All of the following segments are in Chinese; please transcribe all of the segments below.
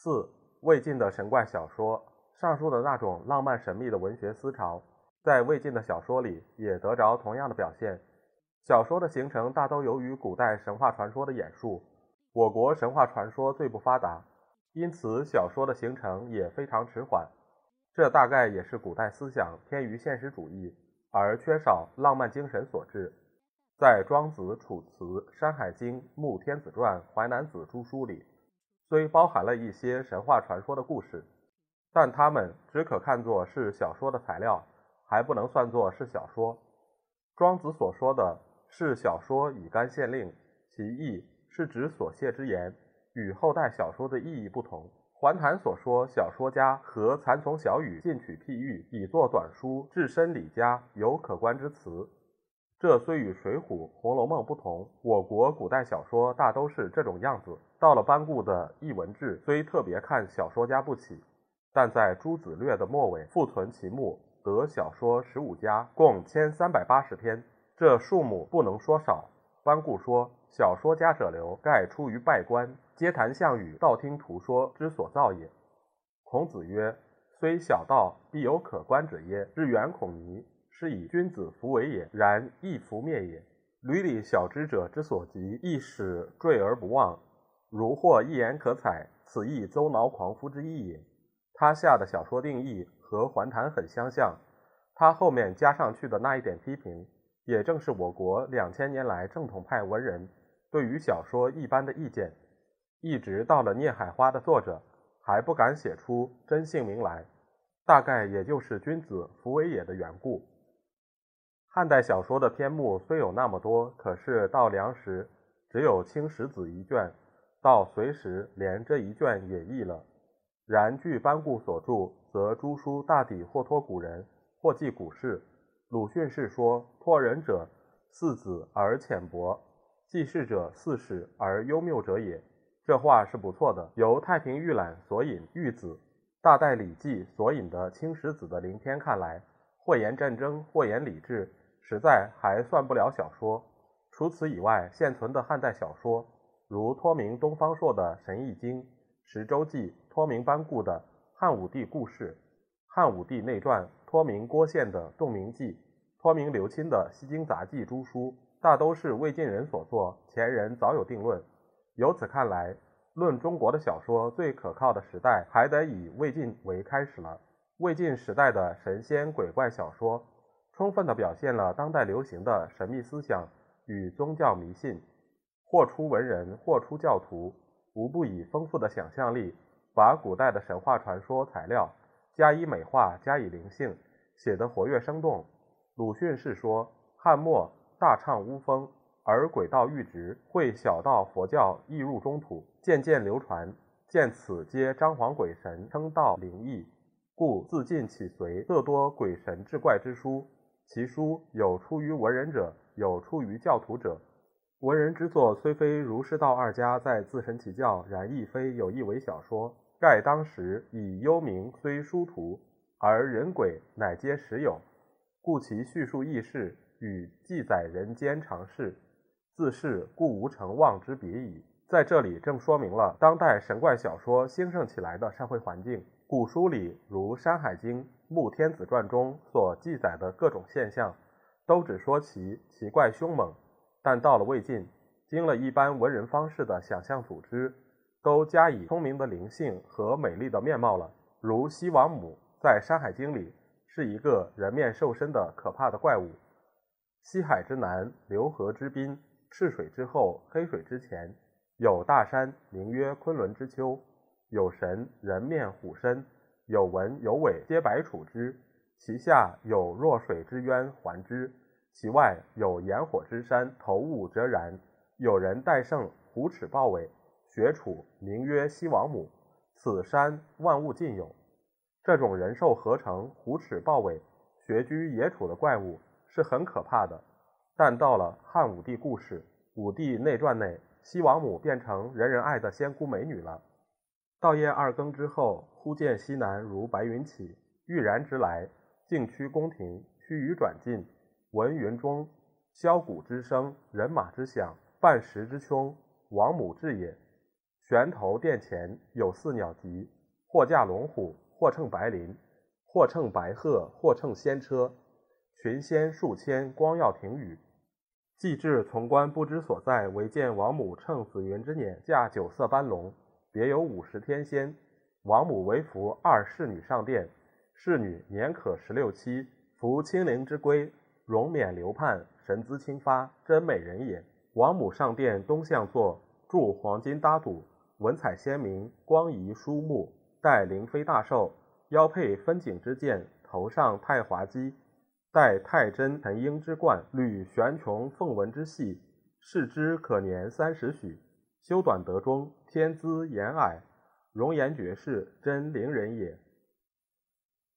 四、魏晋的神怪小说，上述的那种浪漫神秘的文学思潮，在魏晋的小说里也得着同样的表现。小说的形成大都由于古代神话传说的演述，我国神话传说最不发达，因此小说的形成也非常迟缓。这大概也是古代思想偏于现实主义，而缺少浪漫精神所致。在《庄子》《楚辞》《山海经》《穆天子传》《淮南子》诸书里，虽包含了一些神话传说的故事，但它们只可看作是小说的材料，还不能算作是小说。庄子所说的是小说以干县令，其意是指所谢之言，与后代小说的意义不同。环谭所说小说家和蚕丛小语进取譬喻，以作短书，置身礼家，有可观之词。这虽与《水浒》《红楼梦》不同，我国古代小说大都是这种样子。到了班固的《艺文志》，虽特别看小说家不起，但在《诸子略》的末尾复存其目，得小说十五家，共千三百八十篇，这数目不能说少。班固说：“小说家者流，盖出于拜官，皆谈项羽，道听途说之所造也。”孔子曰：“虽小道，必有可观者耶？日远孔尼。”是以君子弗为也，然亦弗灭也。闾里小知者之所及，亦使坠而不忘。如或一言可采，此亦邹挠狂夫之意也。他下的小说定义和桓谭很相像，他后面加上去的那一点批评，也正是我国两千年来正统派文人对于小说一般的意见。一直到了《孽海花》的作者，还不敢写出真姓名来，大概也就是君子弗为也的缘故。汉代小说的篇目虽有那么多，可是到梁时只有《青史子》一卷，到隋时连这一卷也佚了。然据班固所著，则诸书大抵或托古人，或记古事。鲁迅是说：“托人者，似子而浅薄；记事者，似史而幽谬者也。”这话是不错的。由太平御览所引《玉子》，大代礼记所引的《青史子》的灵篇看来，或言战争，或言礼制。实在还算不了小说。除此以外，现存的汉代小说，如托名东方朔的《神异经》《十洲记》，托名班固的《汉武帝故事》《汉武帝内传》，托名郭宪的《洞明记》，托名刘钦的《西京杂记》诸书，大都是魏晋人所作，前人早有定论。由此看来，论中国的小说最可靠的时代，还得以魏晋为开始了。魏晋时代的神仙鬼怪小说。充分地表现了当代流行的神秘思想与宗教迷信，或出文人，或出教徒，无不以丰富的想象力，把古代的神话传说材料加以美化，加以灵性，写得活跃生动。鲁迅是说：汉末大唱巫风，而鬼道愈直，会小道佛教亦入中土，渐渐流传。见此皆张皇鬼神称道灵异，故自尽起随，特多鬼神志怪之书。其书有出于文人者，有出于教徒者。文人之作虽非儒释道二家在自神其教，然亦非有意为小说。盖当时以幽冥虽殊途，而人鬼乃皆实有，故其叙述异事与记载人间常事，自是故无成望之别矣。在这里正说明了当代神怪小说兴盛起来的社会环境。古书里如《山海经》。《穆天子传》中所记载的各种现象，都只说其奇怪凶猛，但到了魏晋，经了一般文人方式的想象组织，都加以聪明的灵性和美丽的面貌了。如西王母在《山海经》里是一个人面兽身的可怕的怪物，西海之南，流河之滨，赤水之后，黑水之前，有大山，名曰昆仑之丘，有神人面虎身。有文有尾，皆白处之；其下有弱水之渊环之，其外有炎火之山，头雾折然。有人戴胜虎齿豹尾，学处，名曰西王母。此山万物尽有。这种人兽合成、虎齿豹尾、穴居野处的怪物是很可怕的。但到了汉武帝故事《武帝内传》内，西王母变成人人爱的仙姑美女了。到夜二更之后，忽见西南如白云起，欲然直来，径趋宫廷，须臾转进，闻云中箫鼓之声，人马之响，半石之凶，王母至也。悬头殿前有四鸟集，或驾龙虎，或乘白麟，或乘白鹤，或乘仙车，群仙数千，光耀庭宇。既至从官不知所在，唯见王母乘紫云之辇，驾九色斑龙，别有五十天仙。王母为服二侍女上殿，侍女年可十六七，服青灵之圭，容冕流盼，神姿清发，真美人也。王母上殿东向坐，著黄金搭堵。文采鲜明，光仪殊目，戴灵妃大寿，腰佩分景之剑，头上太华基，戴太真承英之冠，履玄穹凤纹之系，视之可年三十许。修短得中，天资颜矮，容颜绝世，真灵人也。《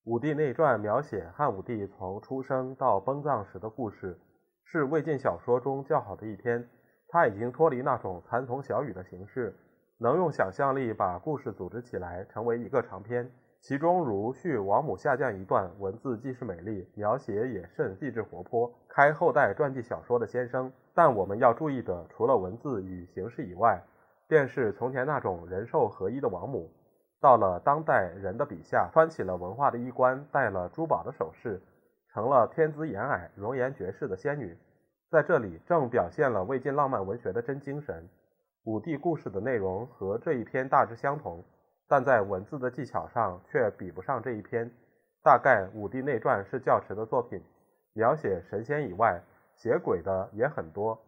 武帝内传》描写汉武帝从出生到崩葬时的故事，是魏晋小说中较好的一篇。他已经脱离那种残从小语的形式。能用想象力把故事组织起来，成为一个长篇。其中如续王母下降一段，文字既是美丽，描写也甚细致活泼，开后代传记小说的先声。但我们要注意的，除了文字与形式以外，便是从前那种人兽合一的王母，到了当代人的笔下，穿起了文化的衣冠，戴了珠宝的首饰，成了天资颜矮、容颜绝世的仙女。在这里，正表现了魏晋浪漫文学的真精神。武帝故事的内容和这一篇大致相同，但在文字的技巧上却比不上这一篇。大概《武帝内传》是较迟的作品，描写神仙以外，写鬼的也很多。《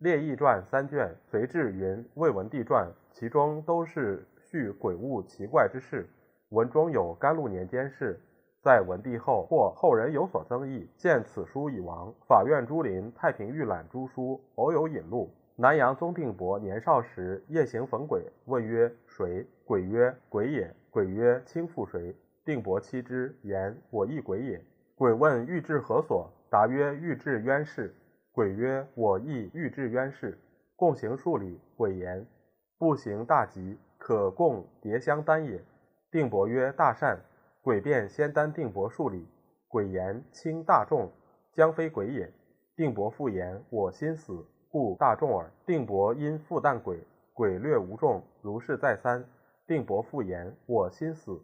列异传》三卷，隋志云《魏文帝传》，其中都是叙鬼物奇怪之事。文中有甘露年间事，在文帝后或后人有所增益，见此书已亡。法院朱林《太平御览》诸书偶有引录。南阳宗定伯年少时夜行逢鬼，问曰：“谁？”鬼曰：“鬼也。”鬼曰：“卿复谁？”定伯妻之，言：“我亦鬼也。”鬼问：“欲至何所？”答曰：“欲至渊氏。”鬼曰：“我亦欲至渊氏。”共行数里，鬼言：“步行大吉，可共叠香丹也。”定伯曰：“大善。”鬼便先丹定伯数里。鬼言：“轻大众，将非鬼也。”定伯复言：“我心死。”故大众耳。定伯因复旦鬼，鬼略无众，如是再三。定伯复言：“我心死，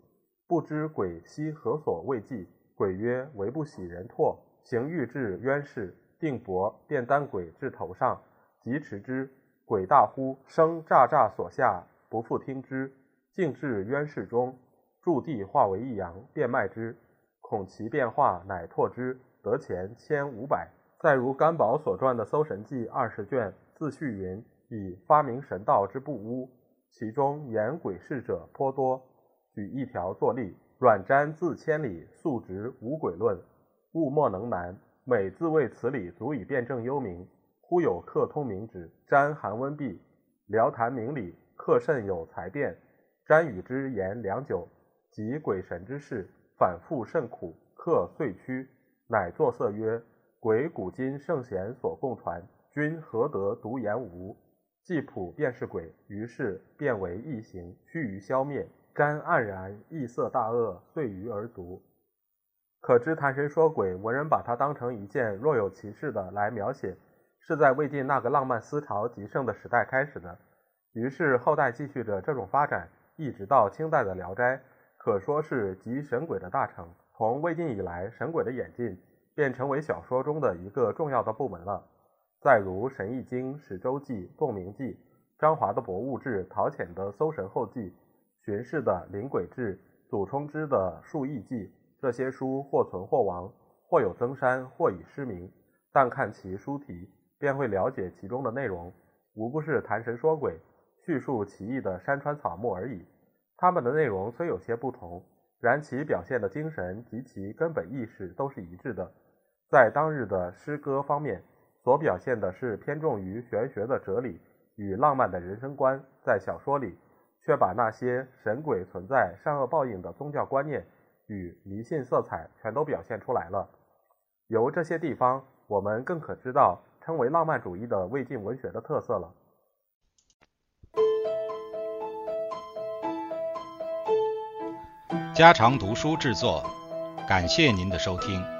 不知鬼兮何所未济。”鬼曰：“唯不喜人唾。”行欲至渊氏，定伯便担鬼至头上，即持之。鬼大呼，声诈诈所下，不复听之。竟至渊氏中，驻地化为一阳，便卖之。恐其变化，乃拓之，得钱千五百。再如甘宝所传的《搜神记》二十卷，自序云：“以发明神道之不污，其中言鬼事者颇多。举一条作例：阮瞻自千里，素直无鬼论，物莫能难。每自谓此理足以辩证幽冥。忽有客通明旨，瞻寒温毕，聊谈明理，客甚有才辩。瞻与之言良久，及鬼神之事，反复甚苦。客遂屈，乃作色曰。”鬼古今圣贤所共传，君何得独言无？既普便是鬼，于是变为异形，须臾消灭。瞻黯然，异色大恶，遂于而卒。可知谈神说鬼，文人把它当成一件若有其事的来描写，是在魏晋那个浪漫思潮极盛的时代开始的。于是后代继续着这种发展，一直到清代的《聊斋》，可说是集神鬼的大成。从魏晋以来，神鬼的演进。便成为小说中的一个重要的部门了。再如《神异经》《史周记》《洞明记》，张华的《博物志》，陶潜的《搜神后记》，荀氏的《灵鬼志》，祖冲之的《数异记》，这些书或存或亡，或有增删，或已失明。但看其书题，便会了解其中的内容，无不是谈神说鬼、叙述奇异的山川草木而已。他们的内容虽有些不同，然其表现的精神及其根本意识都是一致的。在当日的诗歌方面，所表现的是偏重于玄学的哲理与浪漫的人生观，在小说里却把那些神鬼存在、善恶报应的宗教观念与迷信色彩全都表现出来了。由这些地方，我们更可知道称为浪漫主义的魏晋文学的特色了。家常读书制作，感谢您的收听。